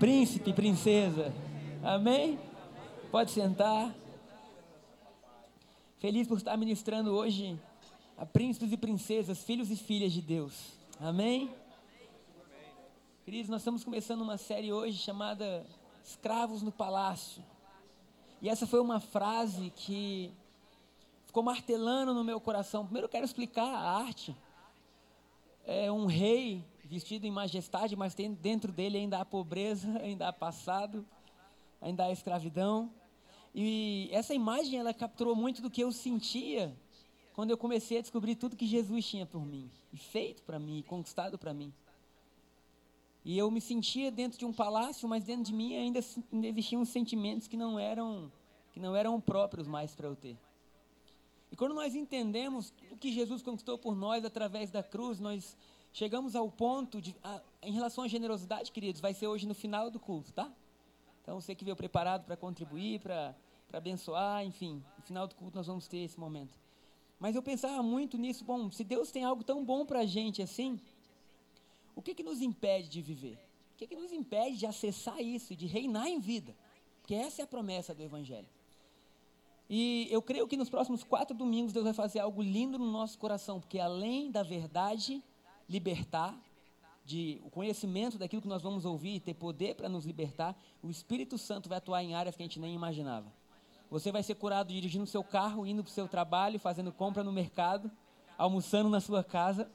príncipe, princesa. Amém? Pode sentar. Feliz por estar ministrando hoje a príncipes e princesas, filhos e filhas de Deus. Amém? Queridos, nós estamos começando uma série hoje chamada Escravos no Palácio. E essa foi uma frase que ficou martelando no meu coração. Primeiro eu quero explicar a arte. É um rei vestido em majestade, mas tem, dentro dele ainda há pobreza, ainda há passado, ainda há escravidão. E essa imagem ela capturou muito do que eu sentia quando eu comecei a descobrir tudo que Jesus tinha por mim, e feito para mim, e conquistado para mim. E eu me sentia dentro de um palácio, mas dentro de mim ainda, ainda existiam sentimentos que não eram que não eram próprios mais para eu ter. E quando nós entendemos o que Jesus conquistou por nós através da cruz, nós chegamos ao ponto de, a, em relação à generosidade, queridos, vai ser hoje no final do culto, tá? Então você que veio preparado para contribuir, para abençoar, enfim, no final do culto nós vamos ter esse momento. Mas eu pensava muito nisso, bom, se Deus tem algo tão bom para a gente assim, o que, que nos impede de viver? O que, que nos impede de acessar isso, de reinar em vida? Porque essa é a promessa do Evangelho. E eu creio que nos próximos quatro domingos Deus vai fazer algo lindo no nosso coração, porque além da verdade libertar, de o conhecimento daquilo que nós vamos ouvir e ter poder para nos libertar, o Espírito Santo vai atuar em áreas que a gente nem imaginava. Você vai ser curado dirigindo seu carro, indo para o seu trabalho, fazendo compra no mercado, almoçando na sua casa.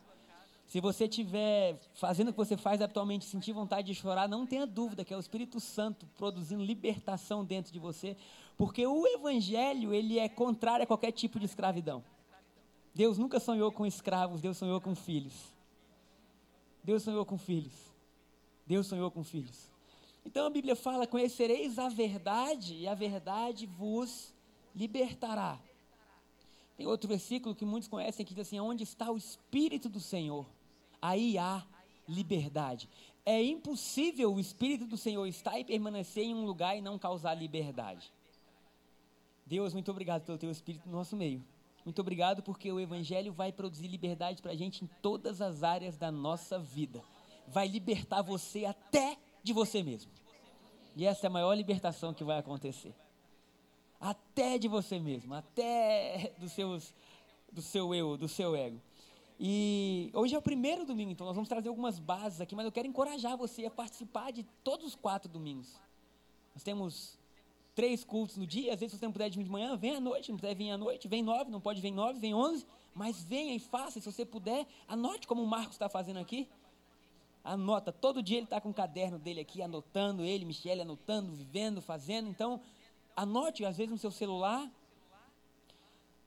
Se você estiver fazendo o que você faz habitualmente, sentir vontade de chorar, não tenha dúvida que é o Espírito Santo produzindo libertação dentro de você, porque o evangelho, ele é contrário a qualquer tipo de escravidão. Deus nunca sonhou com escravos, Deus sonhou com filhos. Deus sonhou com filhos. Deus sonhou com filhos. Então a Bíblia fala: Conhecereis a verdade, e a verdade vos libertará. Tem outro versículo que muitos conhecem que diz assim: Onde está o Espírito do Senhor, aí há liberdade. É impossível o Espírito do Senhor estar e permanecer em um lugar e não causar liberdade. Deus, muito obrigado pelo teu Espírito no nosso meio. Muito obrigado porque o Evangelho vai produzir liberdade para a gente em todas as áreas da nossa vida. Vai libertar você até de você mesmo. E essa é a maior libertação que vai acontecer. Até de você mesmo, até dos seus, do seu eu, do seu ego. E hoje é o primeiro domingo, então nós vamos trazer algumas bases aqui, mas eu quero encorajar você a participar de todos os quatro domingos. Nós temos três cultos no dia, às vezes você não puder vir de manhã, vem à noite, não puder vir à noite, vem nove, não pode vir nove, vem onze, mas venha e faça, se você puder, anote como o Marcos está fazendo aqui. Anota, todo dia ele está com o caderno dele aqui, anotando, ele, Michele, anotando, vivendo, fazendo. Então, anote, às vezes, no seu celular.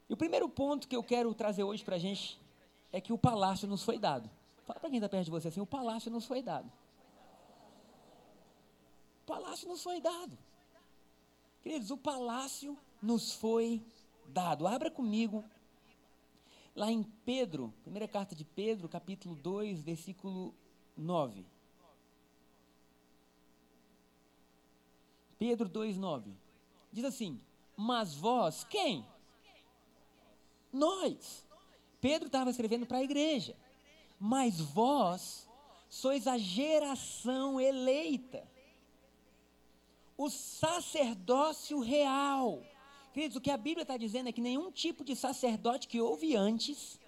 E o primeiro ponto que eu quero trazer hoje para a gente é que o palácio nos foi dado. Fala para quem está perto de você assim: o palácio nos foi dado. O palácio nos foi dado. Queridos, o palácio nos foi dado. Abra comigo lá em Pedro, primeira carta de Pedro, capítulo 2, versículo 9. Pedro 2, 9. Diz assim: Mas vós, quem? Nós. Pedro estava escrevendo para a igreja. Mas vós sois a geração eleita o sacerdócio real. Queridos, o que a Bíblia está dizendo é que nenhum tipo de sacerdote que houve antes,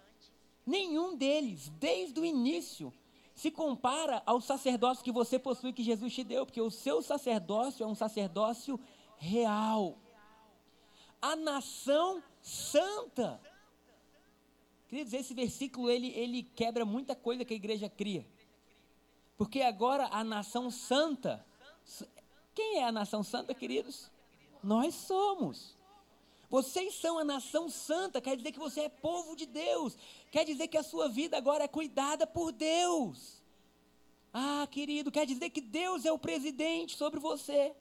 nenhum deles, desde o início, se compara ao sacerdócio que você possui, que Jesus te deu, porque o seu sacerdócio é um sacerdócio real. A nação santa. Queridos, esse versículo ele, ele quebra muita coisa que a igreja cria. Porque agora a nação santa quem é a nação santa, queridos? Nós somos. Vocês são a nação santa, quer dizer que você é povo de Deus, quer dizer que a sua vida agora é cuidada por Deus. Ah, querido, quer dizer que Deus é o presidente sobre você.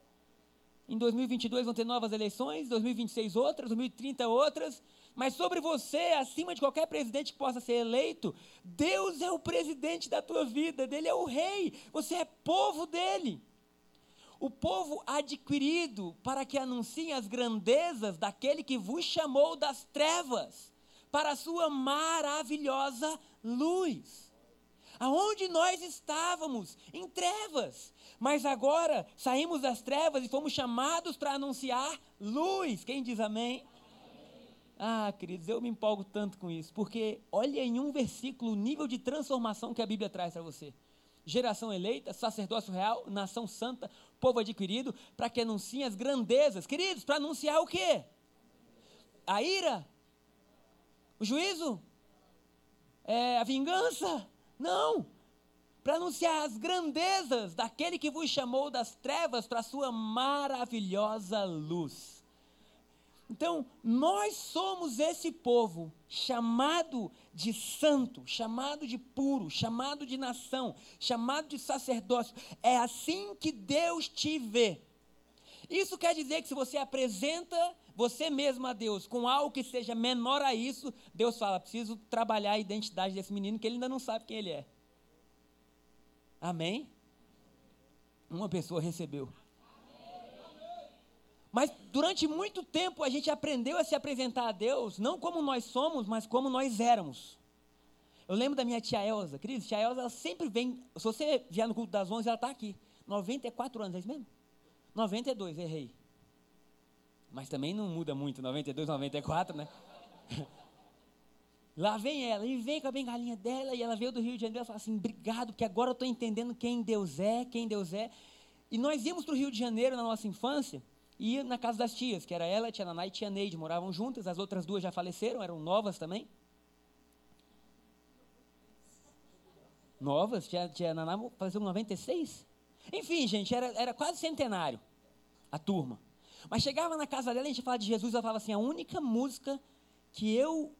Em 2022 vão ter novas eleições, 2026 outras, 2030 outras, mas sobre você, acima de qualquer presidente que possa ser eleito, Deus é o presidente da tua vida, dele é o rei, você é povo dele o povo adquirido para que anunciem as grandezas daquele que vos chamou das trevas para a sua maravilhosa luz. aonde nós estávamos, em trevas. Mas agora saímos das trevas e fomos chamados para anunciar luz. Quem diz amém? Ah, queridos, eu me empolgo tanto com isso, porque olha em um versículo o nível de transformação que a Bíblia traz para você. Geração eleita, sacerdócio real, nação santa, povo adquirido, para que anunciem as grandezas. Queridos, para anunciar o quê? A ira? O juízo? É, a vingança? Não! Para anunciar as grandezas daquele que vos chamou das trevas para a sua maravilhosa luz. Então, nós somos esse povo chamado de santo, chamado de puro, chamado de nação, chamado de sacerdócio. É assim que Deus te vê. Isso quer dizer que se você apresenta você mesmo a Deus com algo que seja menor a isso, Deus fala: preciso trabalhar a identidade desse menino que ele ainda não sabe quem ele é. Amém? Uma pessoa recebeu. Mas durante muito tempo a gente aprendeu a se apresentar a Deus, não como nós somos, mas como nós éramos. Eu lembro da minha tia Elza, Cris, tia Elza, ela sempre vem, se você vier no culto das 11, ela está aqui. 94 anos, é isso mesmo? 92, errei. Mas também não muda muito, 92, 94, né? Lá vem ela, e vem com a bengalinha dela, e ela veio do Rio de Janeiro, e fala assim, obrigado, porque agora eu estou entendendo quem Deus é, quem Deus é. E nós íamos para o Rio de Janeiro na nossa infância, e na casa das tias, que era ela, a tia Naná e a tia Neide, moravam juntas, as outras duas já faleceram, eram novas também. Novas, tia, tia Naná faleceu em 96. Enfim, gente, era, era quase centenário a turma. Mas chegava na casa dela, a gente falava de Jesus, ela falava assim: a única música que eu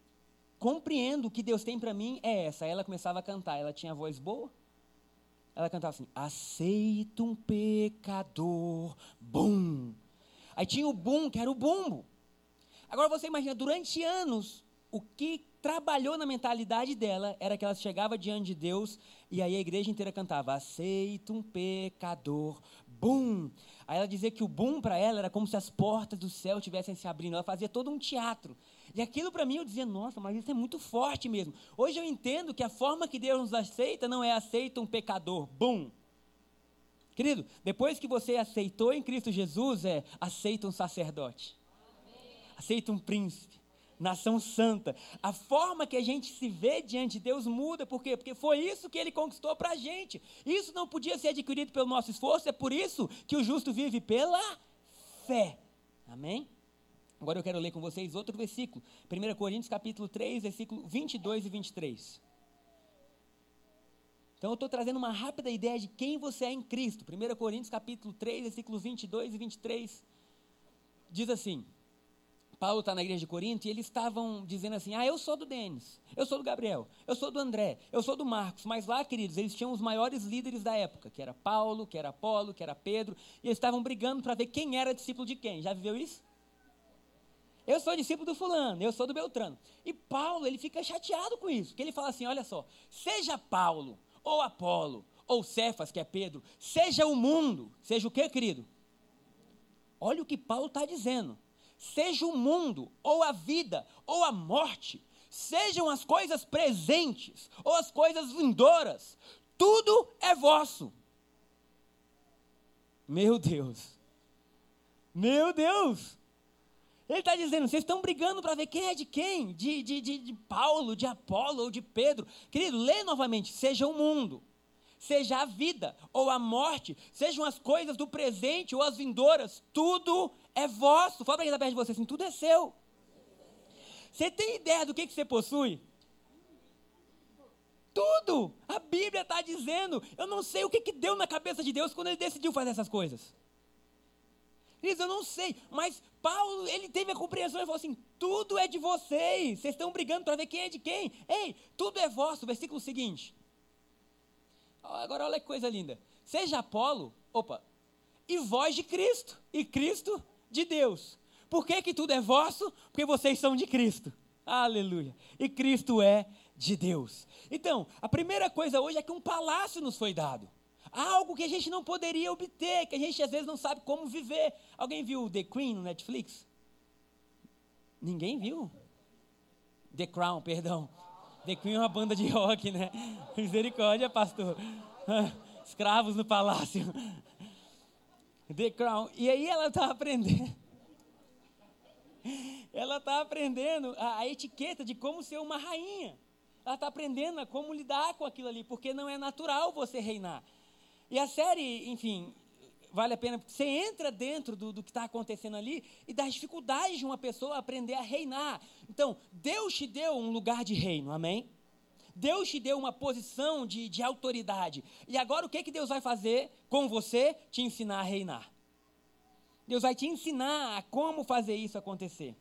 compreendo que Deus tem para mim é essa. Aí ela começava a cantar, ela tinha voz boa. Ela cantava assim: Aceito um pecador, bum, Aí tinha o boom, que era o bumbo. Agora você imagina, durante anos, o que trabalhou na mentalidade dela era que ela chegava diante de Deus e aí a igreja inteira cantava: Aceita um pecador, bum. Aí ela dizia que o bum para ela era como se as portas do céu estivessem se abrindo. Ela fazia todo um teatro. E aquilo para mim eu dizia: Nossa, mas isso é muito forte mesmo. Hoje eu entendo que a forma que Deus nos aceita não é aceita um pecador, bum. Querido, depois que você aceitou em Cristo Jesus, é aceita um sacerdote, aceita um príncipe, nação santa. A forma que a gente se vê diante de Deus muda, por quê? Porque foi isso que ele conquistou para a gente. Isso não podia ser adquirido pelo nosso esforço, é por isso que o justo vive pela fé. Amém? Agora eu quero ler com vocês outro versículo. 1 Coríntios capítulo 3, versículo 22 e 23. Então eu estou trazendo uma rápida ideia de quem você é em Cristo. 1 Coríntios capítulo 3, versículos 22 e 23. Diz assim, Paulo está na igreja de Corinto e eles estavam dizendo assim, ah, eu sou do Denis, eu sou do Gabriel, eu sou do André, eu sou do Marcos. Mas lá, queridos, eles tinham os maiores líderes da época, que era Paulo, que era Apolo, que era Pedro. E eles estavam brigando para ver quem era discípulo de quem. Já viveu isso? Eu sou discípulo do fulano, eu sou do Beltrano. E Paulo, ele fica chateado com isso, porque ele fala assim, olha só, seja Paulo ou Apolo, ou Cefas, que é Pedro, seja o mundo, seja o que, querido? Olha o que Paulo está dizendo. Seja o mundo, ou a vida, ou a morte, sejam as coisas presentes, ou as coisas vindouras, tudo é vosso. Meu Deus. Meu Deus. Ele está dizendo, vocês estão brigando para ver quem é de quem? De, de, de, de, Paulo, de Apolo ou de Pedro. Querido, lê novamente, seja o mundo, seja a vida ou a morte, sejam as coisas do presente ou as vindouras, tudo é vosso. Fala para quem está perto de você assim, tudo é seu. Você tem ideia do que, que você possui? Tudo! A Bíblia está dizendo. Eu não sei o que, que deu na cabeça de Deus quando ele decidiu fazer essas coisas. Queridos, eu não sei, mas Paulo, ele teve a compreensão e falou assim: tudo é de vocês, vocês estão brigando para ver quem é de quem. Ei, tudo é vosso. Versículo seguinte. Agora olha que coisa linda. Seja Apolo, opa, e vós de Cristo, e Cristo de Deus. Por que, que tudo é vosso? Porque vocês são de Cristo. Aleluia. E Cristo é de Deus. Então, a primeira coisa hoje é que um palácio nos foi dado. Algo que a gente não poderia obter, que a gente às vezes não sabe como viver. Alguém viu The Queen no Netflix? Ninguém viu? The Crown, perdão. The Queen é uma banda de rock, né? Misericórdia, pastor. Escravos no palácio. The Crown. E aí ela está aprendendo. Ela está aprendendo a, a, etiqueta de como ser uma rainha. Ela está aprendendo a como lidar com aquilo ali, porque não é natural você reinar. E a série, enfim, vale a pena, você entra dentro do, do que está acontecendo ali e das dificuldades de uma pessoa aprender a reinar. Então, Deus te deu um lugar de reino, amém? Deus te deu uma posição de, de autoridade. E agora o que, que Deus vai fazer com você? Te ensinar a reinar. Deus vai te ensinar a como fazer isso acontecer.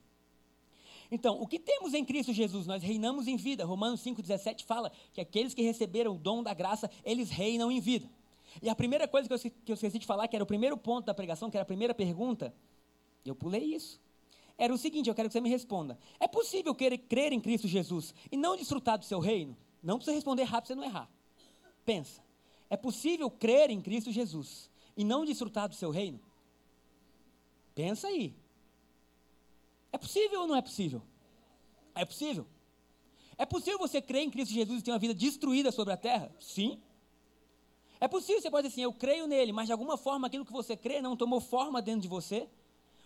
Então, o que temos em Cristo Jesus? Nós reinamos em vida. Romanos 5,17 fala que aqueles que receberam o dom da graça, eles reinam em vida. E a primeira coisa que eu, que eu esqueci de falar, que era o primeiro ponto da pregação, que era a primeira pergunta, eu pulei isso. Era o seguinte, eu quero que você me responda. É possível querer crer em Cristo Jesus e não desfrutar do seu reino? Não precisa responder rápido você não errar. Pensa. É possível crer em Cristo Jesus e não desfrutar do seu reino? Pensa aí. É possível ou não é possível? É possível. É possível você crer em Cristo Jesus e ter uma vida destruída sobre a terra? Sim. É possível, você pode dizer assim, eu creio nele, mas de alguma forma aquilo que você crê não tomou forma dentro de você?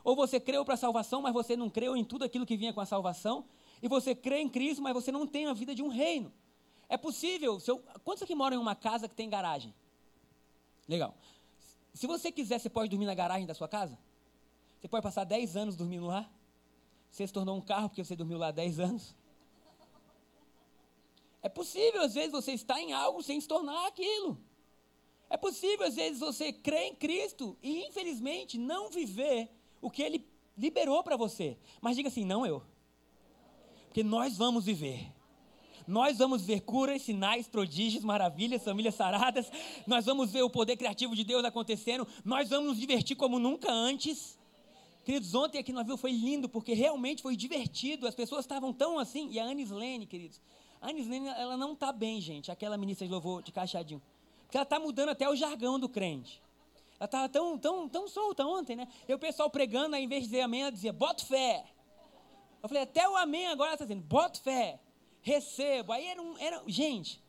Ou você creu para a salvação, mas você não creu em tudo aquilo que vinha com a salvação? E você crê em Cristo, mas você não tem a vida de um reino? É possível, eu, quantos aqui moram em uma casa que tem garagem? Legal. Se você quiser, você pode dormir na garagem da sua casa? Você pode passar 10 anos dormindo lá? Você se tornou um carro porque você dormiu lá 10 anos? É possível, às vezes, você estar em algo sem se tornar aquilo. É possível, às vezes, você crer em Cristo e, infelizmente, não viver o que Ele liberou para você. Mas diga assim: não eu. Porque nós vamos viver. Nós vamos ver curas, sinais, prodígios, maravilhas, famílias saradas. Nós vamos ver o poder criativo de Deus acontecendo. Nós vamos nos divertir como nunca antes. Queridos, ontem aqui no navio foi lindo, porque realmente foi divertido. As pessoas estavam tão assim. E a Anis Lene, queridos. A Anis Lene, ela não está bem, gente. Aquela ministra de louvor de caixadinho. Porque ela está mudando até o jargão do crente. Ela estava tão, tão, tão solta ontem, né? E o pessoal pregando, ao invés de dizer amém, ela dizia, bota fé. Eu falei, até o amém agora ela está dizendo, bota fé, recebo. Aí era um, era, gente.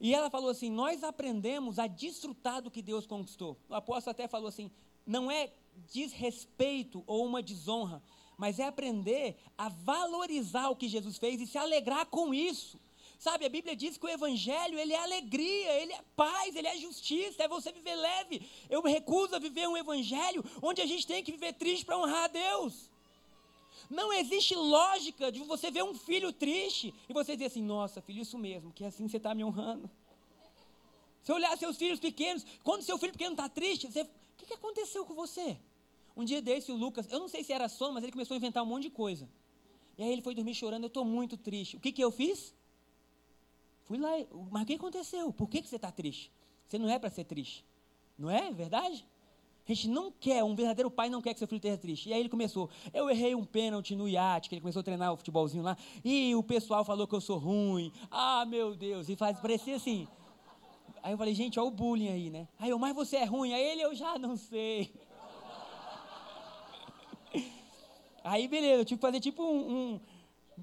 E ela falou assim, nós aprendemos a desfrutar do que Deus conquistou. O apóstolo até falou assim, não é desrespeito ou uma desonra, mas é aprender a valorizar o que Jesus fez e se alegrar com isso. Sabe, a Bíblia diz que o Evangelho, ele é alegria, ele é paz, ele é justiça, é você viver leve. Eu me recuso a viver um Evangelho onde a gente tem que viver triste para honrar a Deus. Não existe lógica de você ver um filho triste e você dizer assim, nossa, filho, isso mesmo, que assim você está me honrando. Se olhar seus filhos pequenos, quando seu filho pequeno está triste, você, o que, que aconteceu com você? Um dia desse, o Lucas, eu não sei se era sono, mas ele começou a inventar um monte de coisa. E aí ele foi dormir chorando, eu estou muito triste. O que, que eu fiz? Fui lá, mas o que aconteceu? Por que, que você está triste? Você não é para ser triste. Não é verdade? A gente não quer, um verdadeiro pai não quer que seu filho esteja triste. E aí ele começou, eu errei um pênalti no iate, que ele começou a treinar o futebolzinho lá, e o pessoal falou que eu sou ruim. Ah, meu Deus, e faz parecer assim. Aí eu falei, gente, olha o bullying aí, né? Aí eu, mas você é ruim. Aí ele, eu já não sei. Aí beleza, eu tive que fazer tipo um, um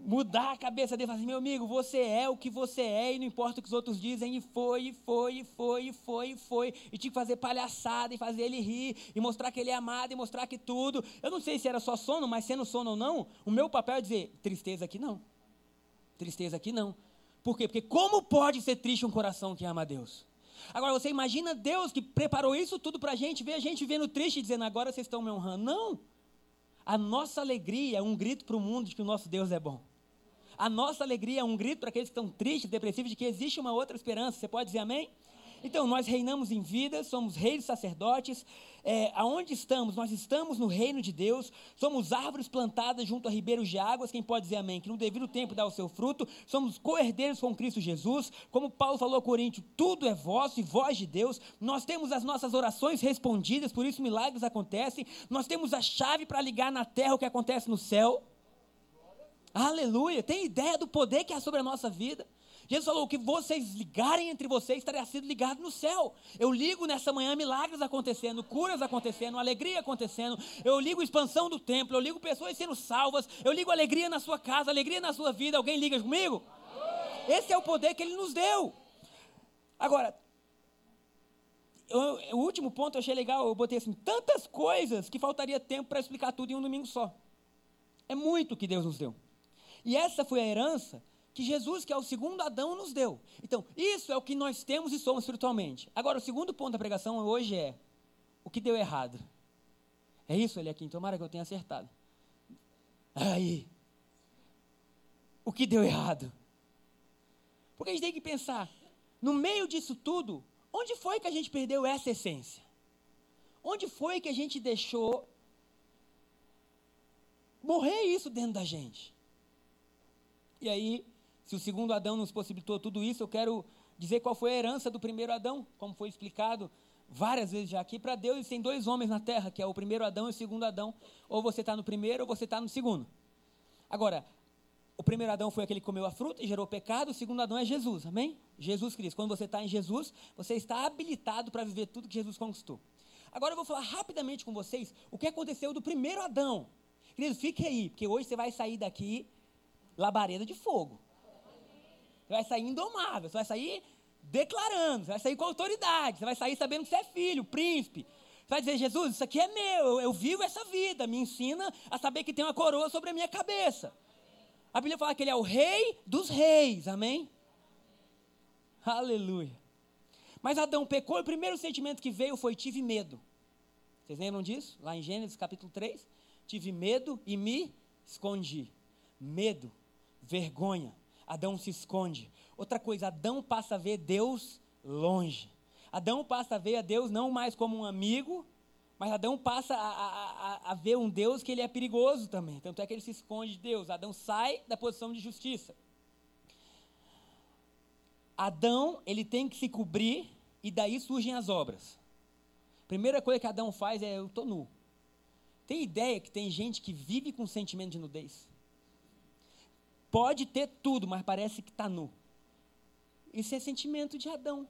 mudar a cabeça dele, falar assim, meu amigo, você é o que você é e não importa o que os outros dizem, e foi, e foi, e foi, e foi, e foi, e tinha que fazer palhaçada, e fazer ele rir, e mostrar que ele é amado, e mostrar que tudo, eu não sei se era só sono, mas sendo sono ou não, o meu papel é dizer, tristeza aqui não, tristeza aqui não, por quê? Porque como pode ser triste um coração que ama a Deus? Agora você imagina Deus que preparou isso tudo para a gente, ver a gente vivendo triste e dizendo, agora vocês estão me honrando, não, a nossa alegria é um grito para o mundo de que o nosso Deus é bom. A nossa alegria é um grito para aqueles que estão tristes, depressivos, de que existe uma outra esperança. Você pode dizer amém? Então, nós reinamos em vida, somos reis sacerdotes. É, aonde estamos? Nós estamos no reino de Deus, somos árvores plantadas junto a ribeiros de águas. Quem pode dizer amém? Que no devido tempo dá o seu fruto. Somos co-herdeiros com Cristo Jesus. Como Paulo falou a Coríntios, tudo é vosso e voz de Deus. Nós temos as nossas orações respondidas, por isso milagres acontecem. Nós temos a chave para ligar na terra o que acontece no céu. Aleluia! Tem ideia do poder que há sobre a nossa vida? Jesus falou: que vocês ligarem entre vocês estaria sido ligado no céu. Eu ligo nessa manhã milagres acontecendo, curas acontecendo, alegria acontecendo. Eu ligo expansão do templo, eu ligo pessoas sendo salvas. Eu ligo alegria na sua casa, alegria na sua vida. Alguém liga comigo? Esse é o poder que ele nos deu. Agora, eu, o último ponto eu achei legal, eu botei assim, tantas coisas que faltaria tempo para explicar tudo em um domingo só. É muito que Deus nos deu. E essa foi a herança que Jesus, que é o segundo Adão, nos deu. Então, isso é o que nós temos e somos espiritualmente. Agora, o segundo ponto da pregação hoje é o que deu errado. É isso, ele aqui, tomara que eu tenha acertado. Aí. O que deu errado? Porque a gente tem que pensar, no meio disso tudo, onde foi que a gente perdeu essa essência? Onde foi que a gente deixou morrer isso dentro da gente? E aí, se o segundo Adão nos possibilitou tudo isso, eu quero dizer qual foi a herança do primeiro Adão, como foi explicado várias vezes já aqui. Para Deus, tem dois homens na terra, que é o primeiro Adão e o segundo Adão. Ou você está no primeiro ou você está no segundo. Agora, o primeiro Adão foi aquele que comeu a fruta e gerou pecado, o segundo Adão é Jesus, amém? Jesus Cristo. Quando você está em Jesus, você está habilitado para viver tudo que Jesus conquistou. Agora eu vou falar rapidamente com vocês o que aconteceu do primeiro Adão. Querido, fique aí, porque hoje você vai sair daqui labareda de fogo. Você vai sair indomável, você vai sair declarando, você vai sair com autoridade, você vai sair sabendo que você é filho, príncipe. Você vai dizer, Jesus, isso aqui é meu, eu, vivo essa vida, me ensina a saber que tem uma coroa sobre a minha cabeça. A Bíblia fala que ele é o rei dos reis, amém? Aleluia. Mas Adão pecou e o primeiro sentimento que veio foi: tive medo. Vocês lembram disso? Lá em Gênesis capítulo 3. Tive medo e me escondi. Medo, vergonha, Adão se esconde. Outra coisa, Adão passa a ver Deus longe. Adão passa a ver a Deus não mais como um amigo, mas Adão passa a, a, a, ver um Deus que ele é perigoso também. Tanto é que ele se esconde de Deus. Adão sai da posição de justiça. Adão, ele tem que se cobrir e daí surgem as obras. Primeira coisa que Adão faz é eu estou nu. Tem ideia que tem gente que vive com sentimento de nudez? Pode ter tudo, mas parece que está nu. Isso é sentimento de Adão.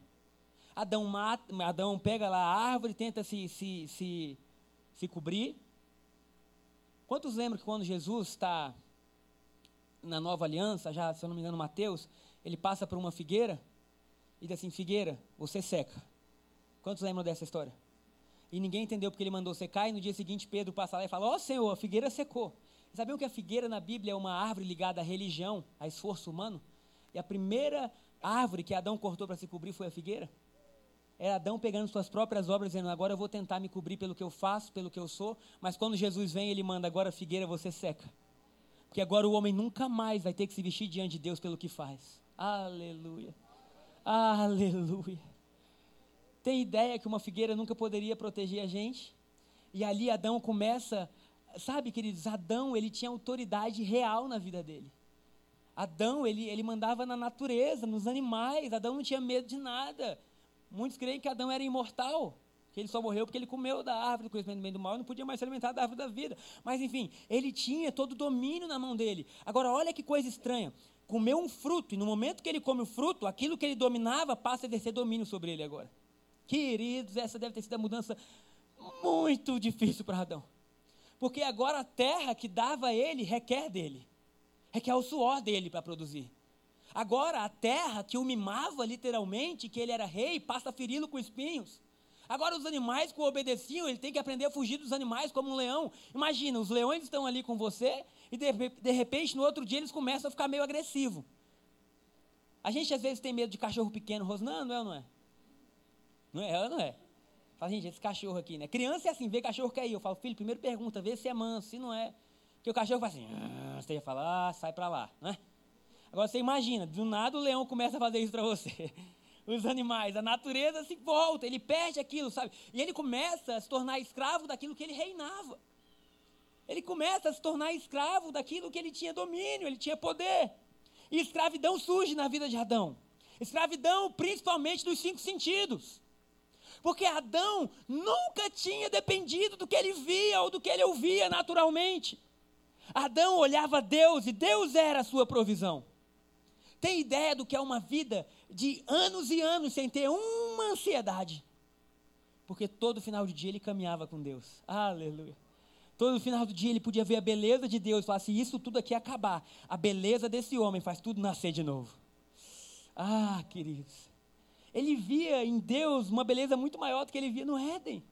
Adão, mata, Adão pega lá a árvore, tenta se, se, se, se cobrir. Quantos lembram que quando Jesus está na nova aliança, já, se eu não me engano, Mateus, ele passa por uma figueira e diz assim: Figueira, você seca. Quantos lembram dessa história? E ninguém entendeu porque ele mandou secar, e no dia seguinte Pedro passa lá e fala: Ó oh, Senhor, a figueira secou. Sabiam que a figueira na Bíblia é uma árvore ligada à religião, a esforço humano? E a primeira árvore que Adão cortou para se cobrir foi a figueira? Era Adão pegando suas próprias obras, dizendo: Agora eu vou tentar me cobrir pelo que eu faço, pelo que eu sou. Mas quando Jesus vem, ele manda: Agora figueira você seca. Porque agora o homem nunca mais vai ter que se vestir diante de Deus pelo que faz. Aleluia. Aleluia. Tem ideia que uma figueira nunca poderia proteger a gente? E ali Adão começa sabe, queridos, Adão, ele tinha autoridade real na vida dele. Adão, ele, ele mandava na natureza, nos animais. Adão não tinha medo de nada. Muitos creem que Adão era imortal, que ele só morreu porque ele comeu da árvore do conhecimento do bem do mal e não podia mais se alimentar da árvore da vida. Mas, enfim, ele tinha todo o domínio na mão dele. Agora, olha que coisa estranha. Comeu um fruto, e no momento que ele come o fruto, aquilo que ele dominava passa a exercer domínio sobre ele agora. Queridos, essa deve ter sido a mudança muito difícil para Adão. Porque agora a terra que dava a ele requer dele, requer o suor dele para produzir. Agora a terra que o mimava literalmente, que ele era rei, passa a feri-lo com espinhos. Agora os animais que o obedeciam, ele tem que aprender a fugir dos animais como um leão. Imagina, os leões estão ali com você e de, de repente no outro dia eles começam a ficar meio agressivos. A gente às vezes tem medo de cachorro pequeno rosnando, é ou não é? Não é, ou não é? Fala, gente, esse cachorro aqui, né? Criança é assim, vê cachorro cair. Eu falo, filho, primeiro pergunta, vê se é manso, se não é. Porque o cachorro faz assim, ah", você ia falar, ah, sai para lá, né? Agora você imagina, do nada o leão começa a fazer isso para você. Os animais, a natureza se volta, ele perde aquilo, sabe? E ele começa a se tornar escravo daquilo que ele reinava. Ele começa a se tornar escravo daquilo que ele tinha domínio, ele tinha poder. E escravidão surge na vida de Adão. Escravidão, principalmente dos cinco sentidos. Porque Adão nunca tinha dependido do que ele via ou do que ele ouvia naturalmente. Adão olhava a Deus e Deus era a sua provisão. Tem ideia do que é uma vida de anos e anos sem ter uma ansiedade? Porque todo final de dia ele caminhava com Deus. Aleluia. Todo final do dia ele podia ver a beleza de Deus e falar: se isso tudo aqui acabar, a beleza desse homem faz tudo nascer de novo. Ah, queridos. Ele via em Deus uma beleza muito maior do que ele via no Éden.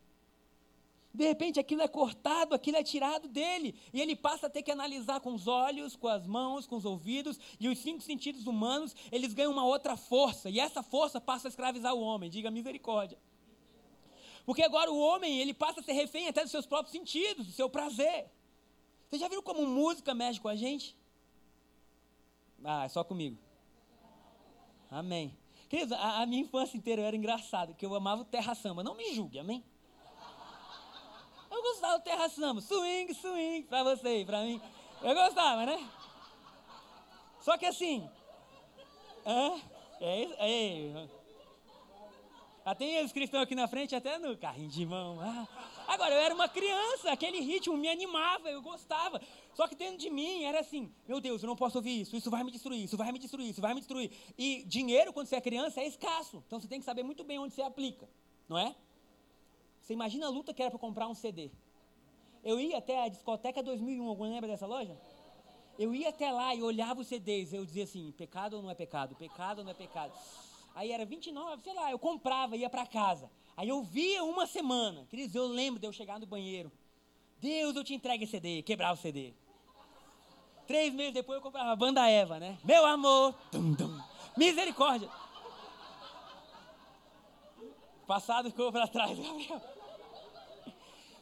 De repente aquilo é cortado, aquilo é tirado dele. E ele passa a ter que analisar com os olhos, com as mãos, com os ouvidos e os cinco sentidos humanos, eles ganham uma outra força. E essa força passa a escravizar o homem. Diga misericórdia. Porque agora o homem, ele passa a ser refém até dos seus próprios sentidos, do seu prazer. Você já viu como música mexe com a gente? Ah, é só comigo. Amém. Queridos, a, a minha infância inteira era engraçado, que eu amava o terra samba. Não me julgue, amém? Eu gostava do terra samba, swing, swing, pra você e pra mim. Eu gostava, né? Só que assim, é, é, é, já tem eles cristãos aqui na frente, até no carrinho de mão. Ah. Agora, eu era uma criança, aquele ritmo me animava, eu gostava. Só que dentro de mim era assim: meu Deus, eu não posso ouvir isso, isso vai me destruir, isso vai me destruir, isso vai me destruir. E dinheiro, quando você é criança, é escasso. Então você tem que saber muito bem onde você aplica, não é? Você imagina a luta que era para comprar um CD. Eu ia até a discoteca 2001, alguém lembra dessa loja? Eu ia até lá e olhava os CDs, eu dizia assim, pecado ou não é pecado? Pecado ou não é pecado? Aí era 29, sei lá, eu comprava, ia para casa. Aí eu via uma semana. Queridos, eu lembro de eu chegar no banheiro. Deus, eu te entrego esse CD, quebrar o CD. Três meses depois eu comprava a banda Eva, né? Meu amor, dum, dum. misericórdia. Passado ficou para trás, Gabriel.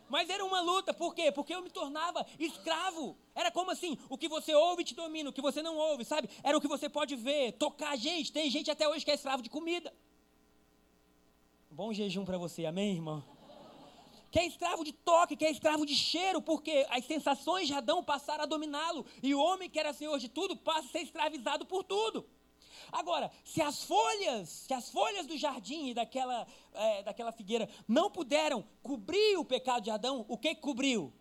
Mas era uma luta, por quê? Porque eu me tornava escravo. Era como assim: o que você ouve te domina, o que você não ouve, sabe? Era o que você pode ver, tocar gente. Tem gente até hoje que é escravo de comida. Bom jejum para você, amém, irmão? Que é escravo de toque, que é escravo de cheiro, porque as sensações de Adão passaram a dominá-lo. E o homem que era senhor de tudo passa a ser escravizado por tudo. Agora, se as folhas, se as folhas do jardim e daquela, é, daquela figueira não puderam cobrir o pecado de Adão, o que cobriu?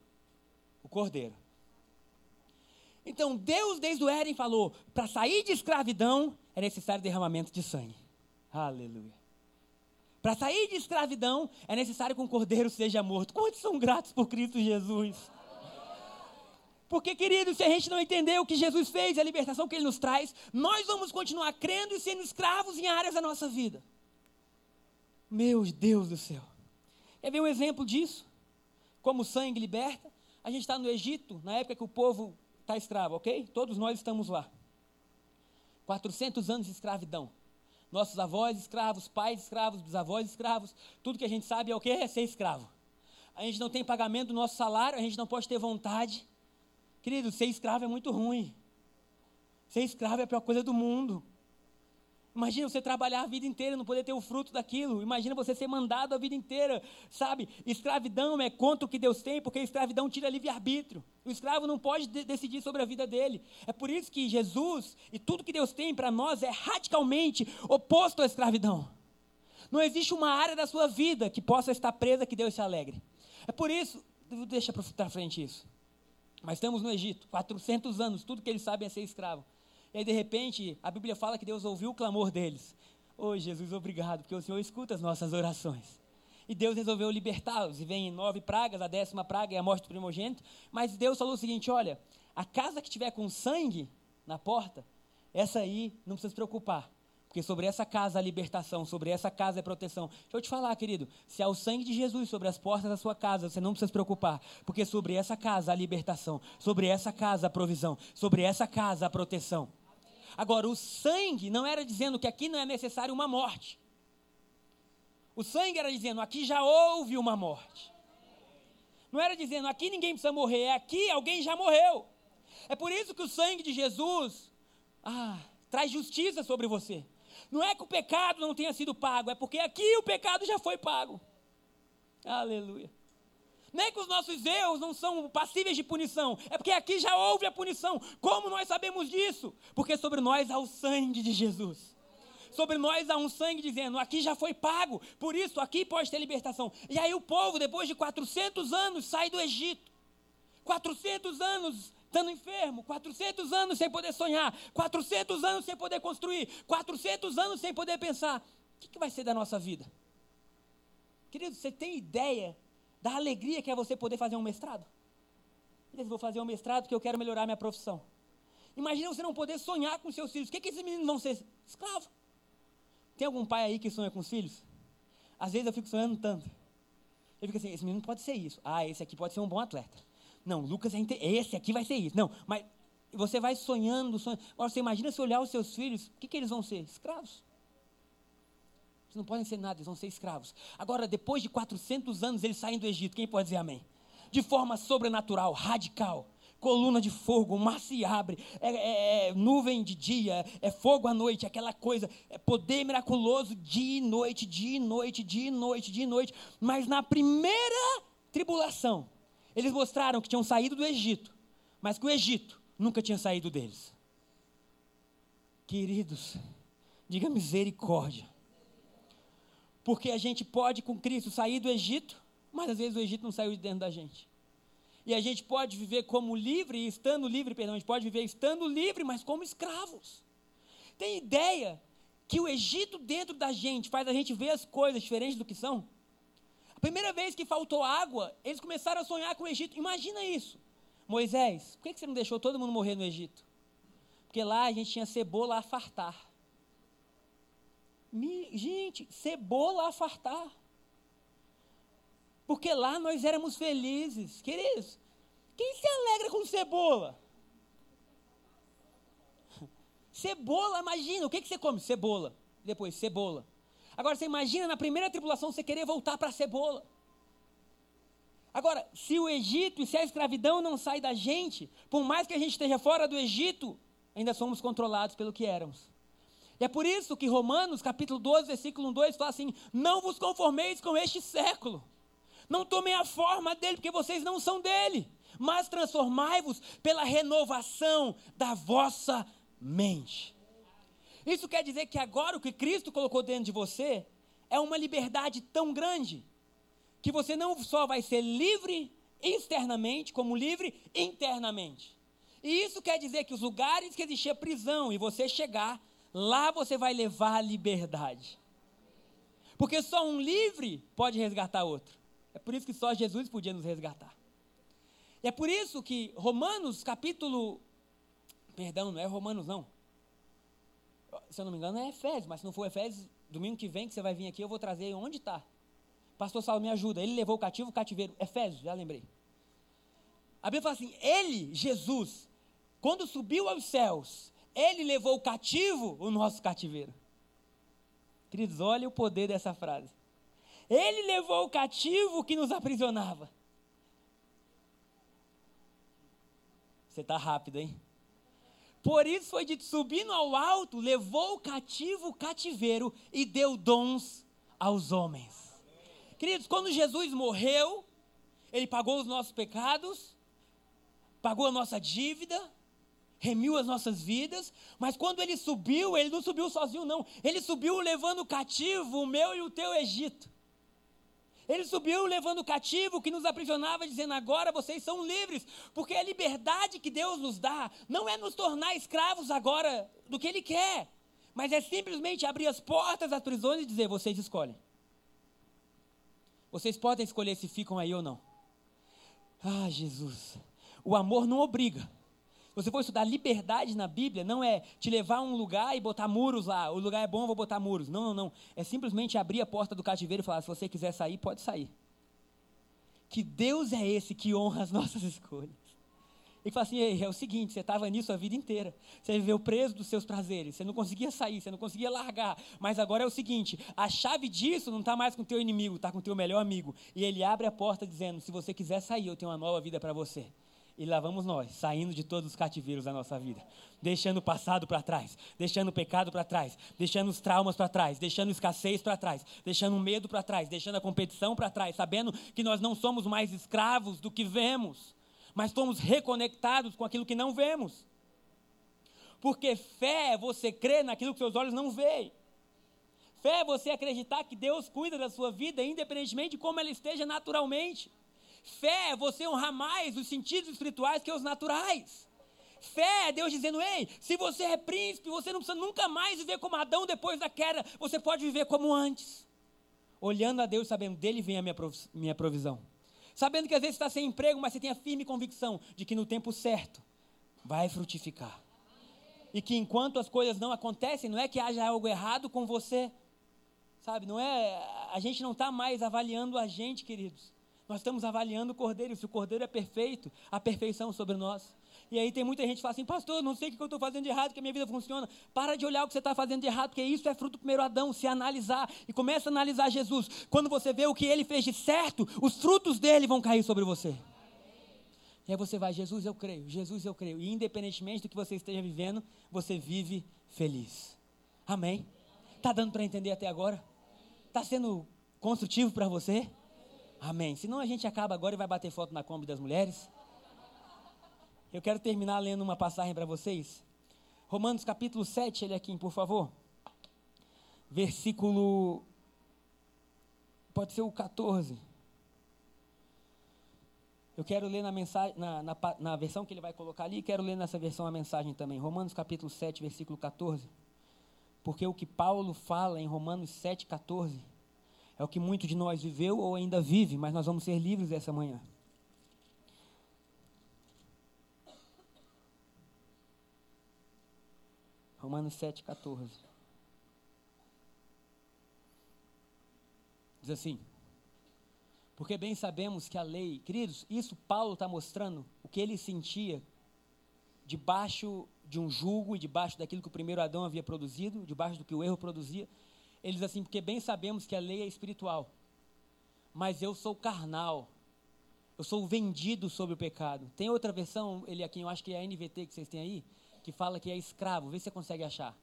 O cordeiro. Então, Deus, desde o Éden, falou: para sair de escravidão é necessário derramamento de sangue. Aleluia. Para sair de escravidão é necessário que um cordeiro seja morto. Quantos são gratos por Cristo Jesus? Porque, querido, se a gente não entender o que Jesus fez, a libertação que Ele nos traz, nós vamos continuar crendo e sendo escravos em áreas da nossa vida. Meu Deus do céu. Quer ver um exemplo disso? Como o sangue liberta? A gente está no Egito, na época que o povo está escravo, ok? Todos nós estamos lá. 400 anos de escravidão. Nossos avós escravos, pais escravos, bisavós escravos. Tudo que a gente sabe é o que? É ser escravo. A gente não tem pagamento do nosso salário, a gente não pode ter vontade. Querido, ser escravo é muito ruim. Ser escravo é a pior coisa do mundo. Imagina você trabalhar a vida inteira e não poder ter o fruto daquilo. Imagina você ser mandado a vida inteira, sabe? Escravidão é contra o que Deus tem, porque a escravidão tira livre-arbítrio. O escravo não pode de decidir sobre a vida dele. É por isso que Jesus e tudo que Deus tem para nós é radicalmente oposto à escravidão. Não existe uma área da sua vida que possa estar presa que Deus se alegre. É por isso, deixa para frente isso. Mas estamos no Egito, 400 anos, tudo que eles sabem é ser escravo. E aí, de repente, a Bíblia fala que Deus ouviu o clamor deles. Oh, Jesus, obrigado, porque o Senhor escuta as nossas orações. E Deus resolveu libertá-los. E vem nove pragas, a décima praga é a morte do primogênito. Mas Deus falou o seguinte: olha, a casa que tiver com sangue na porta, essa aí não precisa se preocupar. Porque sobre essa casa há libertação, sobre essa casa é proteção. Deixa eu te falar, querido, se há o sangue de Jesus sobre as portas da sua casa, você não precisa se preocupar, porque sobre essa casa há libertação, sobre essa casa há provisão, sobre essa casa há proteção. Agora, o sangue não era dizendo que aqui não é necessário uma morte. O sangue era dizendo, aqui já houve uma morte. Não era dizendo, aqui ninguém precisa morrer, é aqui alguém já morreu. É por isso que o sangue de Jesus ah, traz justiça sobre você. Não é que o pecado não tenha sido pago, é porque aqui o pecado já foi pago. Aleluia. Nem que os nossos erros não são passíveis de punição, é porque aqui já houve a punição. Como nós sabemos disso? Porque sobre nós há o sangue de Jesus. Sobre nós há um sangue dizendo: aqui já foi pago, por isso aqui pode ter libertação. E aí o povo, depois de 400 anos, sai do Egito. 400 anos estando enfermo, 400 anos sem poder sonhar, 400 anos sem poder construir, 400 anos sem poder pensar. O que, que vai ser da nossa vida? Querido, você tem ideia da alegria que é você poder fazer um mestrado? Eu vou fazer um mestrado porque eu quero melhorar minha profissão. Imagina você não poder sonhar com seus filhos. O que, que esses meninos vão ser? Escravo. Tem algum pai aí que sonha com os filhos? Às vezes eu fico sonhando tanto. Eu fico assim, esse menino pode ser isso. Ah, esse aqui pode ser um bom atleta. Não, Lucas é esse aqui vai ser isso. Não, mas você vai sonhando, sonhando. Agora você imagina se olhar os seus filhos, o que, que eles vão ser? Escravos. Não podem ser nada, eles vão ser escravos. Agora, depois de 400 anos, eles saem do Egito. Quem pode dizer amém? De forma sobrenatural, radical coluna de fogo, o mar se abre, é, é, é, nuvem de dia, é fogo à noite, aquela coisa, é poder miraculoso dia e noite, dia e noite, dia e noite, dia e noite. Mas na primeira tribulação, eles mostraram que tinham saído do Egito, mas que o Egito nunca tinha saído deles. Queridos, diga misericórdia. Porque a gente pode com Cristo sair do Egito, mas às vezes o Egito não saiu de dentro da gente. E a gente pode viver como livre, estando livre, perdão, a gente pode viver estando livre, mas como escravos. Tem ideia que o Egito dentro da gente faz a gente ver as coisas diferentes do que são? A primeira vez que faltou água, eles começaram a sonhar com o Egito. Imagina isso. Moisés, por que você não deixou todo mundo morrer no Egito? Porque lá a gente tinha cebola a fartar. Gente, cebola a fartar. Porque lá nós éramos felizes. Queridos, quem se alegra com cebola? Cebola, imagina, o que, que você come? Cebola. Depois, cebola. Agora, você imagina na primeira tribulação você querer voltar para a cebola. Agora, se o Egito e se a escravidão não sai da gente, por mais que a gente esteja fora do Egito, ainda somos controlados pelo que éramos. E é por isso que Romanos, capítulo 12, versículo 2, fala assim: Não vos conformeis com este século, não tomem a forma dele, porque vocês não são dele. Mas transformai-vos pela renovação da vossa mente. Isso quer dizer que agora o que Cristo colocou dentro de você é uma liberdade tão grande que você não só vai ser livre externamente, como livre internamente. E isso quer dizer que os lugares que existia prisão e você chegar, lá você vai levar a liberdade. Porque só um livre pode resgatar outro. É por isso que só Jesus podia nos resgatar. E é por isso que Romanos, capítulo. Perdão, não é Romanos, não. Se eu não me engano, é Efésios, mas se não for Efésios, domingo que vem que você vai vir aqui, eu vou trazer onde está. Pastor Saulo me ajuda. Ele levou o cativo, o cativeiro. Efésios, já lembrei. A Bíblia fala assim: Ele, Jesus, quando subiu aos céus, Ele levou cativo, o nosso cativeiro. Queridos, olha o poder dessa frase. Ele levou o cativo que nos aprisionava. Você está rápido, hein? Por isso foi dito: subindo ao alto, levou o cativo o cativeiro e deu dons aos homens. Queridos, quando Jesus morreu, ele pagou os nossos pecados, pagou a nossa dívida, remiu as nossas vidas, mas quando ele subiu, ele não subiu sozinho, não. Ele subiu levando cativo o meu e o teu Egito. Ele subiu levando o cativo que nos aprisionava, dizendo: agora vocês são livres, porque a liberdade que Deus nos dá não é nos tornar escravos agora do que Ele quer, mas é simplesmente abrir as portas das prisões e dizer: vocês escolhem. Vocês podem escolher se ficam aí ou não. Ah, Jesus. O amor não obriga você for estudar liberdade na Bíblia, não é te levar a um lugar e botar muros lá. O lugar é bom, vou botar muros. Não, não, não. É simplesmente abrir a porta do cativeiro e falar: se você quiser sair, pode sair. Que Deus é esse que honra as nossas escolhas. E fala assim: é o seguinte, você estava nisso a vida inteira. Você viveu preso dos seus prazeres. Você não conseguia sair, você não conseguia largar. Mas agora é o seguinte: a chave disso não está mais com o teu inimigo, está com o teu melhor amigo. E ele abre a porta dizendo: se você quiser sair, eu tenho uma nova vida para você. E lá vamos nós, saindo de todos os cativeiros da nossa vida, deixando o passado para trás, deixando o pecado para trás, deixando os traumas para trás, deixando a escassez para trás, deixando o medo para trás, deixando a competição para trás, sabendo que nós não somos mais escravos do que vemos, mas somos reconectados com aquilo que não vemos. Porque fé é você crer naquilo que seus olhos não veem. Fé é você acreditar que Deus cuida da sua vida, independentemente de como ela esteja naturalmente. Fé é você honrar mais os sentidos espirituais que os naturais. Fé é Deus dizendo: ei, se você é príncipe, você não precisa nunca mais viver como Adão depois da queda, você pode viver como antes. Olhando a Deus, sabendo dele vem a minha provisão. Sabendo que às vezes está sem emprego, mas você tem a firme convicção de que no tempo certo vai frutificar. E que enquanto as coisas não acontecem, não é que haja algo errado com você, Sabe, não é. A gente não está mais avaliando a gente, queridos. Nós estamos avaliando o Cordeiro. Se o Cordeiro é perfeito, a perfeição sobre nós. E aí tem muita gente que fala assim, pastor, não sei o que eu estou fazendo de errado, que a minha vida funciona. Para de olhar o que você está fazendo de errado, porque isso é fruto do primeiro Adão, se analisar. E começa a analisar Jesus. Quando você vê o que ele fez de certo, os frutos dele vão cair sobre você. E aí você vai, Jesus, eu creio, Jesus, eu creio. E independentemente do que você esteja vivendo, você vive feliz. Amém? Está dando para entender até agora? Está sendo construtivo para você? Amém. Senão a gente acaba agora e vai bater foto na Kombi das mulheres. Eu quero terminar lendo uma passagem para vocês. Romanos capítulo 7, ele aqui, por favor. Versículo. Pode ser o 14. Eu quero ler na, mensagem, na, na, na versão que ele vai colocar ali, quero ler nessa versão a mensagem também. Romanos capítulo 7, versículo 14. Porque o que Paulo fala em Romanos 7, 14 é o que muito de nós viveu ou ainda vive, mas nós vamos ser livres essa manhã. Romanos 7, 14. Diz assim: Porque bem sabemos que a lei, queridos, isso Paulo está mostrando o que ele sentia debaixo de um jugo e debaixo daquilo que o primeiro Adão havia produzido, debaixo do que o erro produzia. Ele diz assim: porque bem sabemos que a lei é espiritual, mas eu sou carnal, eu sou vendido sobre o pecado. Tem outra versão, ele aqui, eu acho que é a NVT que vocês têm aí, que fala que é escravo. Vê se você consegue achar.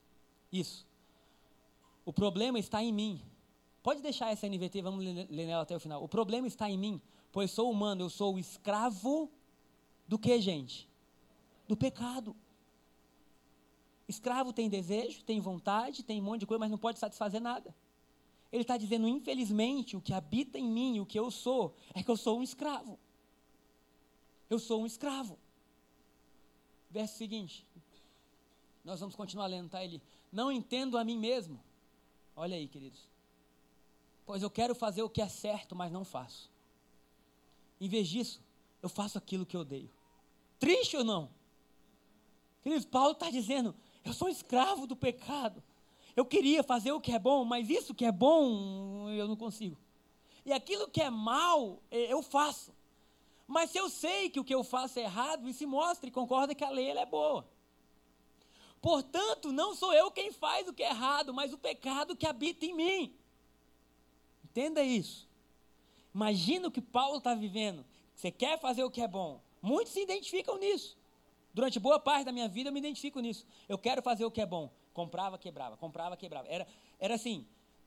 Isso. O problema está em mim. Pode deixar essa NVT, vamos ler nela até o final. O problema está em mim, pois sou humano, eu sou o escravo do que, gente? Do pecado. Escravo tem desejo, tem vontade, tem um monte de coisa, mas não pode satisfazer nada. Ele está dizendo, infelizmente, o que habita em mim, o que eu sou, é que eu sou um escravo. Eu sou um escravo. Verso seguinte. Nós vamos continuar lendo, tá? Ele, não entendo a mim mesmo. Olha aí, queridos. Pois eu quero fazer o que é certo, mas não faço. Em vez disso, eu faço aquilo que eu odeio. Triste ou não? Queridos, Paulo está dizendo, eu sou escravo do pecado. Eu queria fazer o que é bom, mas isso que é bom, eu não consigo. E aquilo que é mal, eu faço. Mas se eu sei que o que eu faço é errado, e se mostra e concorda que a lei é boa. Portanto, não sou eu quem faz o que é errado, mas o pecado que habita em mim. Entenda isso. Imagina o que Paulo está vivendo. Você quer fazer o que é bom. Muitos se identificam nisso. Durante boa parte da minha vida eu me identifico nisso. Eu quero fazer o que é bom. Comprava, quebrava, comprava, quebrava. Era, era assim,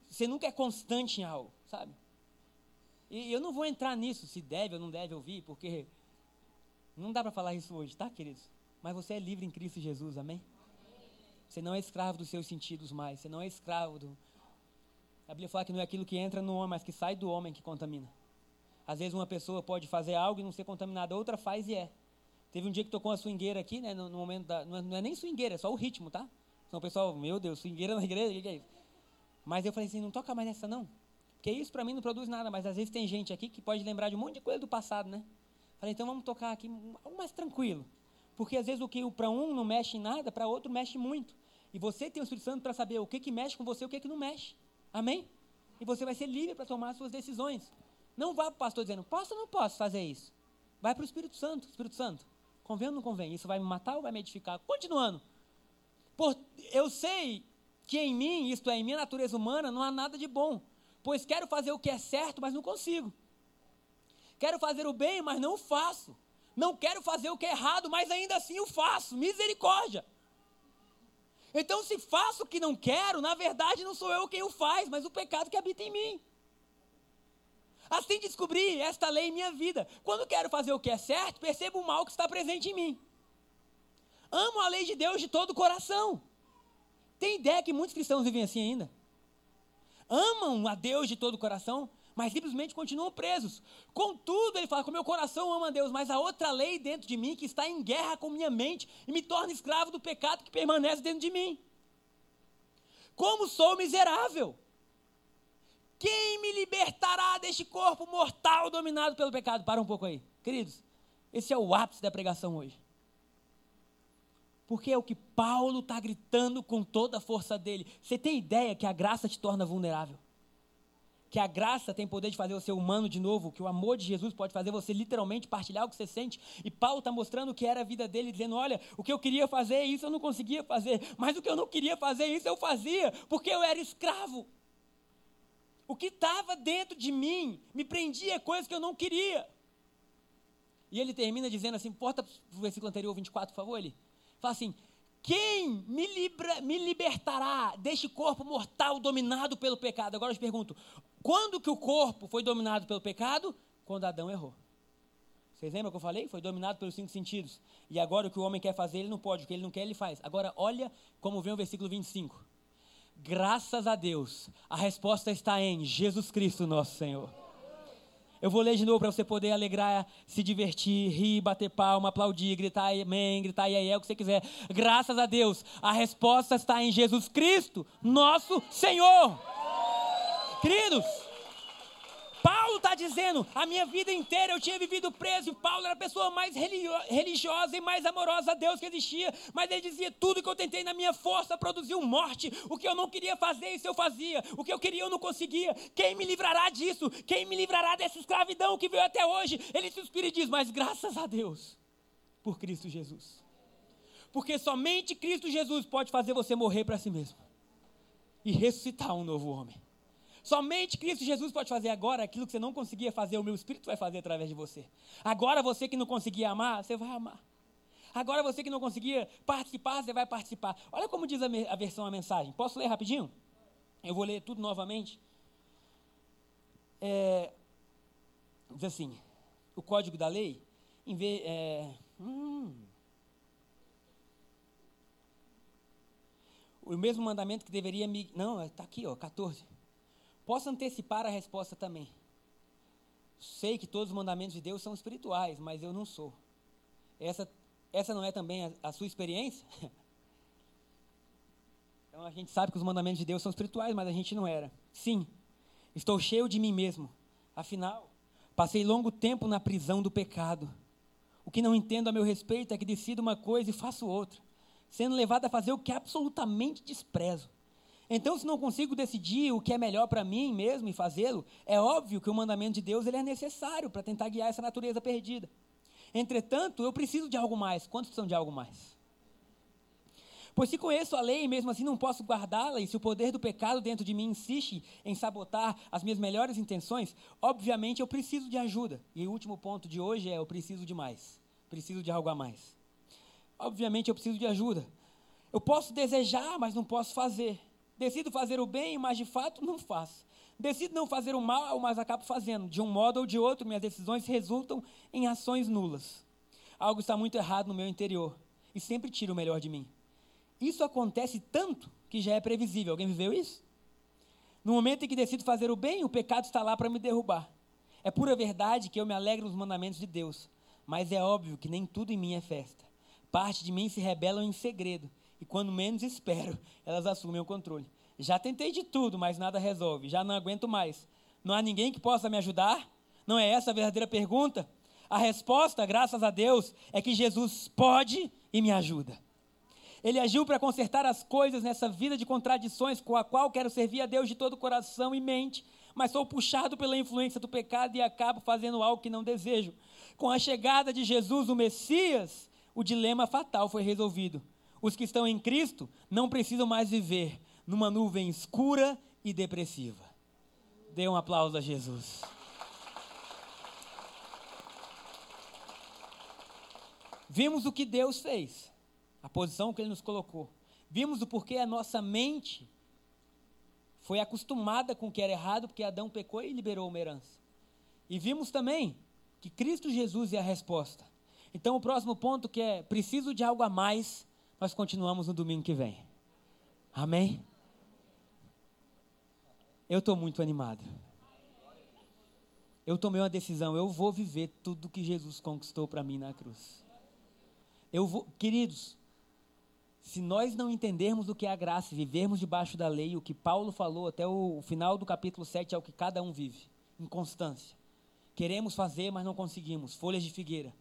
você nunca é constante em algo, sabe? E eu não vou entrar nisso, se deve ou não deve ouvir, porque não dá para falar isso hoje, tá, queridos? Mas você é livre em Cristo Jesus, amém? Você não é escravo dos seus sentidos mais, você não é escravo do. A Bíblia fala que não é aquilo que entra no homem, mas que sai do homem que contamina. Às vezes uma pessoa pode fazer algo e não ser contaminada, outra faz e é. Teve um dia que tocou uma swingueira aqui, né? No, no momento da. Não é, não é, nem swingueira, é só o ritmo, tá? Então o pessoal, meu Deus, swingueira na igreja, o que é isso? Mas eu falei assim, não toca mais nessa não. Porque isso para mim não produz nada, mas às vezes tem gente aqui que pode lembrar de um monte de coisa do passado, né? Falei, então vamos tocar aqui algo mais tranquilo. Porque às vezes o que para um não mexe em nada, para outro mexe muito. E você tem o Espírito Santo para saber o que, que mexe com você e o que, que não mexe. Amém? E você vai ser livre para tomar as suas decisões. Não vá para o pastor dizendo, posso ou não posso fazer isso? Vai para o Espírito Santo. Espírito Santo, Convém ou não convém? Isso vai me matar ou vai me edificar? Continuando. Por, eu sei que em mim, isto é, em minha natureza humana, não há nada de bom. Pois quero fazer o que é certo, mas não consigo. Quero fazer o bem, mas não faço. Não quero fazer o que é errado, mas ainda assim o faço. Misericórdia. Então, se faço o que não quero, na verdade não sou eu quem o faz, mas o pecado que habita em mim. Assim descobri esta lei em minha vida. Quando quero fazer o que é certo, percebo o mal que está presente em mim. Amo a lei de Deus de todo o coração. Tem ideia que muitos cristãos vivem assim ainda? Amam a Deus de todo o coração, mas simplesmente continuam presos. Contudo, ele fala: com meu coração ama a Deus, mas há outra lei dentro de mim que está em guerra com minha mente e me torna escravo do pecado que permanece dentro de mim. Como sou miserável! Quem me libertará deste corpo mortal dominado pelo pecado? Para um pouco aí. Queridos, esse é o ápice da pregação hoje. Porque é o que Paulo está gritando com toda a força dele. Você tem ideia que a graça te torna vulnerável? que a graça tem poder de fazer você humano de novo, que o amor de Jesus pode fazer você literalmente partilhar o que você sente. E Paulo está mostrando o que era a vida dele, dizendo: Olha, o que eu queria fazer, isso eu não conseguia fazer, mas o que eu não queria fazer, isso eu fazia, porque eu era escravo. O que estava dentro de mim me prendia coisas que eu não queria. E ele termina dizendo assim: porta o versículo anterior, 24, por favor. Ele fala assim: quem me, libra, me libertará deste corpo mortal dominado pelo pecado? Agora eu te pergunto: quando que o corpo foi dominado pelo pecado? Quando Adão errou. Vocês lembram que eu falei? Foi dominado pelos cinco sentidos. E agora o que o homem quer fazer, ele não pode. O que ele não quer, ele faz. Agora, olha como vem o versículo 25. Graças a Deus, a resposta está em Jesus Cristo, nosso Senhor. Eu vou ler de novo para você poder alegrar, se divertir, rir, bater palma, aplaudir, gritar amém, gritar e aí é o que você quiser. Graças a Deus, a resposta está em Jesus Cristo, nosso Senhor. Queridos, Paulo está dizendo, a minha vida inteira eu tinha vivido preso, Paulo era a pessoa mais religiosa e mais amorosa a Deus que existia, mas ele dizia, tudo que eu tentei na minha força produziu morte, o que eu não queria fazer, isso eu fazia, o que eu queria eu não conseguia, quem me livrará disso? Quem me livrará dessa escravidão que veio até hoje? Ele se inspira e diz, mas graças a Deus, por Cristo Jesus. Porque somente Cristo Jesus pode fazer você morrer para si mesmo e ressuscitar um novo homem. Somente Cristo Jesus pode fazer agora aquilo que você não conseguia fazer, o meu Espírito vai fazer através de você. Agora você que não conseguia amar, você vai amar. Agora você que não conseguia participar, você vai participar. Olha como diz a, a versão a mensagem. Posso ler rapidinho? Eu vou ler tudo novamente. É, diz assim: o código da lei, em vez, é, hum, o mesmo mandamento que deveria me. Não, está aqui, ó, 14. Posso antecipar a resposta também. Sei que todos os mandamentos de Deus são espirituais, mas eu não sou. Essa, essa não é também a, a sua experiência? então a gente sabe que os mandamentos de Deus são espirituais, mas a gente não era. Sim, estou cheio de mim mesmo. Afinal, passei longo tempo na prisão do pecado. O que não entendo a meu respeito é que decido uma coisa e faço outra, sendo levado a fazer o que absolutamente desprezo. Então, se não consigo decidir o que é melhor para mim mesmo e fazê-lo, é óbvio que o mandamento de Deus ele é necessário para tentar guiar essa natureza perdida. Entretanto, eu preciso de algo mais. Quantos precisam de algo mais? Pois se conheço a lei e mesmo assim não posso guardá-la, e se o poder do pecado dentro de mim insiste em sabotar as minhas melhores intenções, obviamente eu preciso de ajuda. E o último ponto de hoje é: eu preciso de mais. Preciso de algo a mais. Obviamente eu preciso de ajuda. Eu posso desejar, mas não posso fazer. Decido fazer o bem, mas de fato não faço. Decido não fazer o mal, mas acabo fazendo. De um modo ou de outro, minhas decisões resultam em ações nulas. Algo está muito errado no meu interior e sempre tira o melhor de mim. Isso acontece tanto que já é previsível. Alguém viveu isso? No momento em que decido fazer o bem, o pecado está lá para me derrubar. É pura verdade que eu me alegro nos mandamentos de Deus, mas é óbvio que nem tudo em mim é festa. Parte de mim se rebelam em segredo e quando menos espero, elas assumem o controle. Já tentei de tudo, mas nada resolve. Já não aguento mais. Não há ninguém que possa me ajudar? Não é essa a verdadeira pergunta? A resposta, graças a Deus, é que Jesus pode e me ajuda. Ele agiu para consertar as coisas nessa vida de contradições com a qual quero servir a Deus de todo coração e mente, mas sou puxado pela influência do pecado e acabo fazendo algo que não desejo. Com a chegada de Jesus, o Messias, o dilema fatal foi resolvido. Os que estão em Cristo não precisam mais viver numa nuvem escura e depressiva. Dê um aplauso a Jesus. Vimos o que Deus fez, a posição que Ele nos colocou. Vimos o porquê a nossa mente foi acostumada com o que era errado, porque Adão pecou e liberou uma herança. E vimos também que Cristo Jesus é a resposta. Então, o próximo ponto que é preciso de algo a mais nós continuamos no domingo que vem. Amém? Eu estou muito animado. Eu tomei uma decisão, eu vou viver tudo que Jesus conquistou para mim na cruz. Eu vou, queridos, se nós não entendermos o que é a graça, vivermos debaixo da lei, o que Paulo falou até o final do capítulo 7 é o que cada um vive, inconstância. Queremos fazer, mas não conseguimos, folhas de figueira.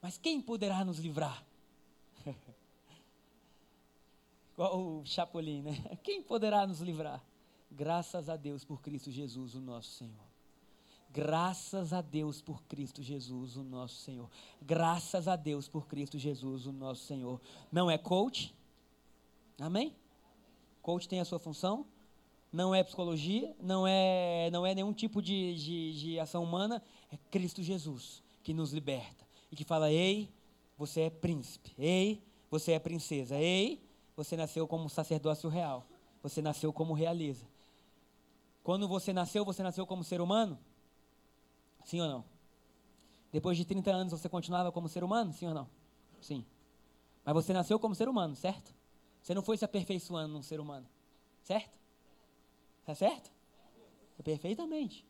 Mas quem poderá nos livrar? Igual o Chapolin, né? Quem poderá nos livrar? Graças a Deus por Cristo Jesus, o nosso Senhor. Graças a Deus por Cristo Jesus, o nosso Senhor. Graças a Deus por Cristo Jesus, o nosso Senhor. Não é coach? Amém? Coach tem a sua função? Não é psicologia, não é, não é nenhum tipo de, de, de ação humana, é Cristo Jesus que nos liberta e que fala: Ei, você é príncipe, ei, você é princesa, ei, você nasceu como sacerdócio real, você nasceu como realeza. Quando você nasceu, você nasceu como ser humano? Sim ou não? Depois de 30 anos você continuava como ser humano? Sim ou não? Sim. Mas você nasceu como ser humano, certo? Você não foi se aperfeiçoando num ser humano, certo? Tá certo? É perfeitamente.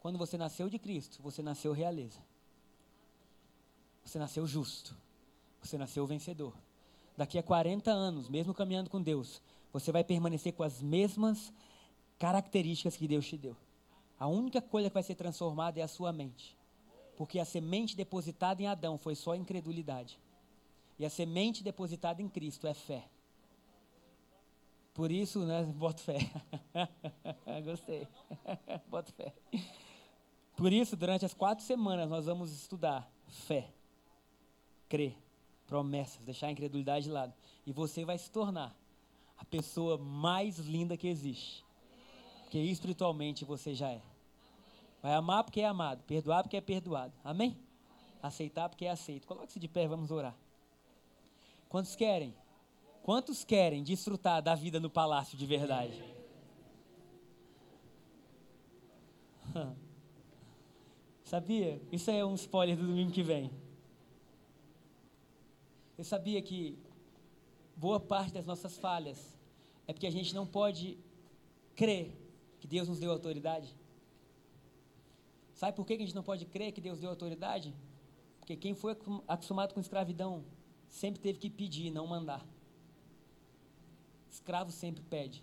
Quando você nasceu de Cristo, você nasceu realeza. Você nasceu justo. Você nasceu vencedor. Daqui a 40 anos, mesmo caminhando com Deus, você vai permanecer com as mesmas características que Deus te deu. A única coisa que vai ser transformada é a sua mente. Porque a semente depositada em Adão foi só incredulidade. E a semente depositada em Cristo é fé. Por isso, né, boto fé. Gostei. boto fé. Por isso, durante as quatro semanas, nós vamos estudar fé, crer, promessas, deixar a incredulidade de lado. E você vai se tornar a pessoa mais linda que existe. Porque espiritualmente você já é. Vai amar porque é amado, perdoar porque é perdoado. Amém? Aceitar porque é aceito. Coloque-se de pé, vamos orar. Quantos querem? Quantos querem desfrutar da vida no palácio de verdade? Sabia? Isso é um spoiler do domingo que vem. Eu sabia que boa parte das nossas falhas é porque a gente não pode crer que Deus nos deu autoridade. Sabe por que a gente não pode crer que Deus deu autoridade? Porque quem foi acostumado com escravidão sempre teve que pedir, não mandar. Escravo sempre pede.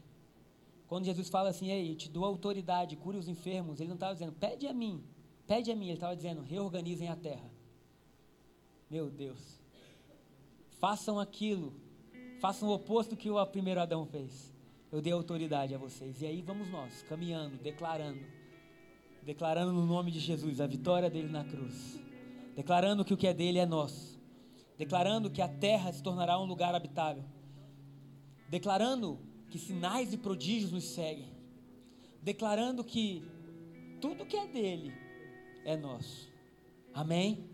Quando Jesus fala assim, ei, eu te dou autoridade, cure os enfermos, ele não estava dizendo, pede a mim, pede a mim, ele estava dizendo, reorganizem a terra. Meu Deus. Façam aquilo, façam o oposto do que o primeiro Adão fez. Eu dei autoridade a vocês. E aí vamos nós, caminhando, declarando declarando no nome de Jesus a vitória dele na cruz, declarando que o que é dele é nosso, declarando que a terra se tornará um lugar habitável, declarando que sinais e prodígios nos seguem, declarando que tudo que é dele é nosso. Amém?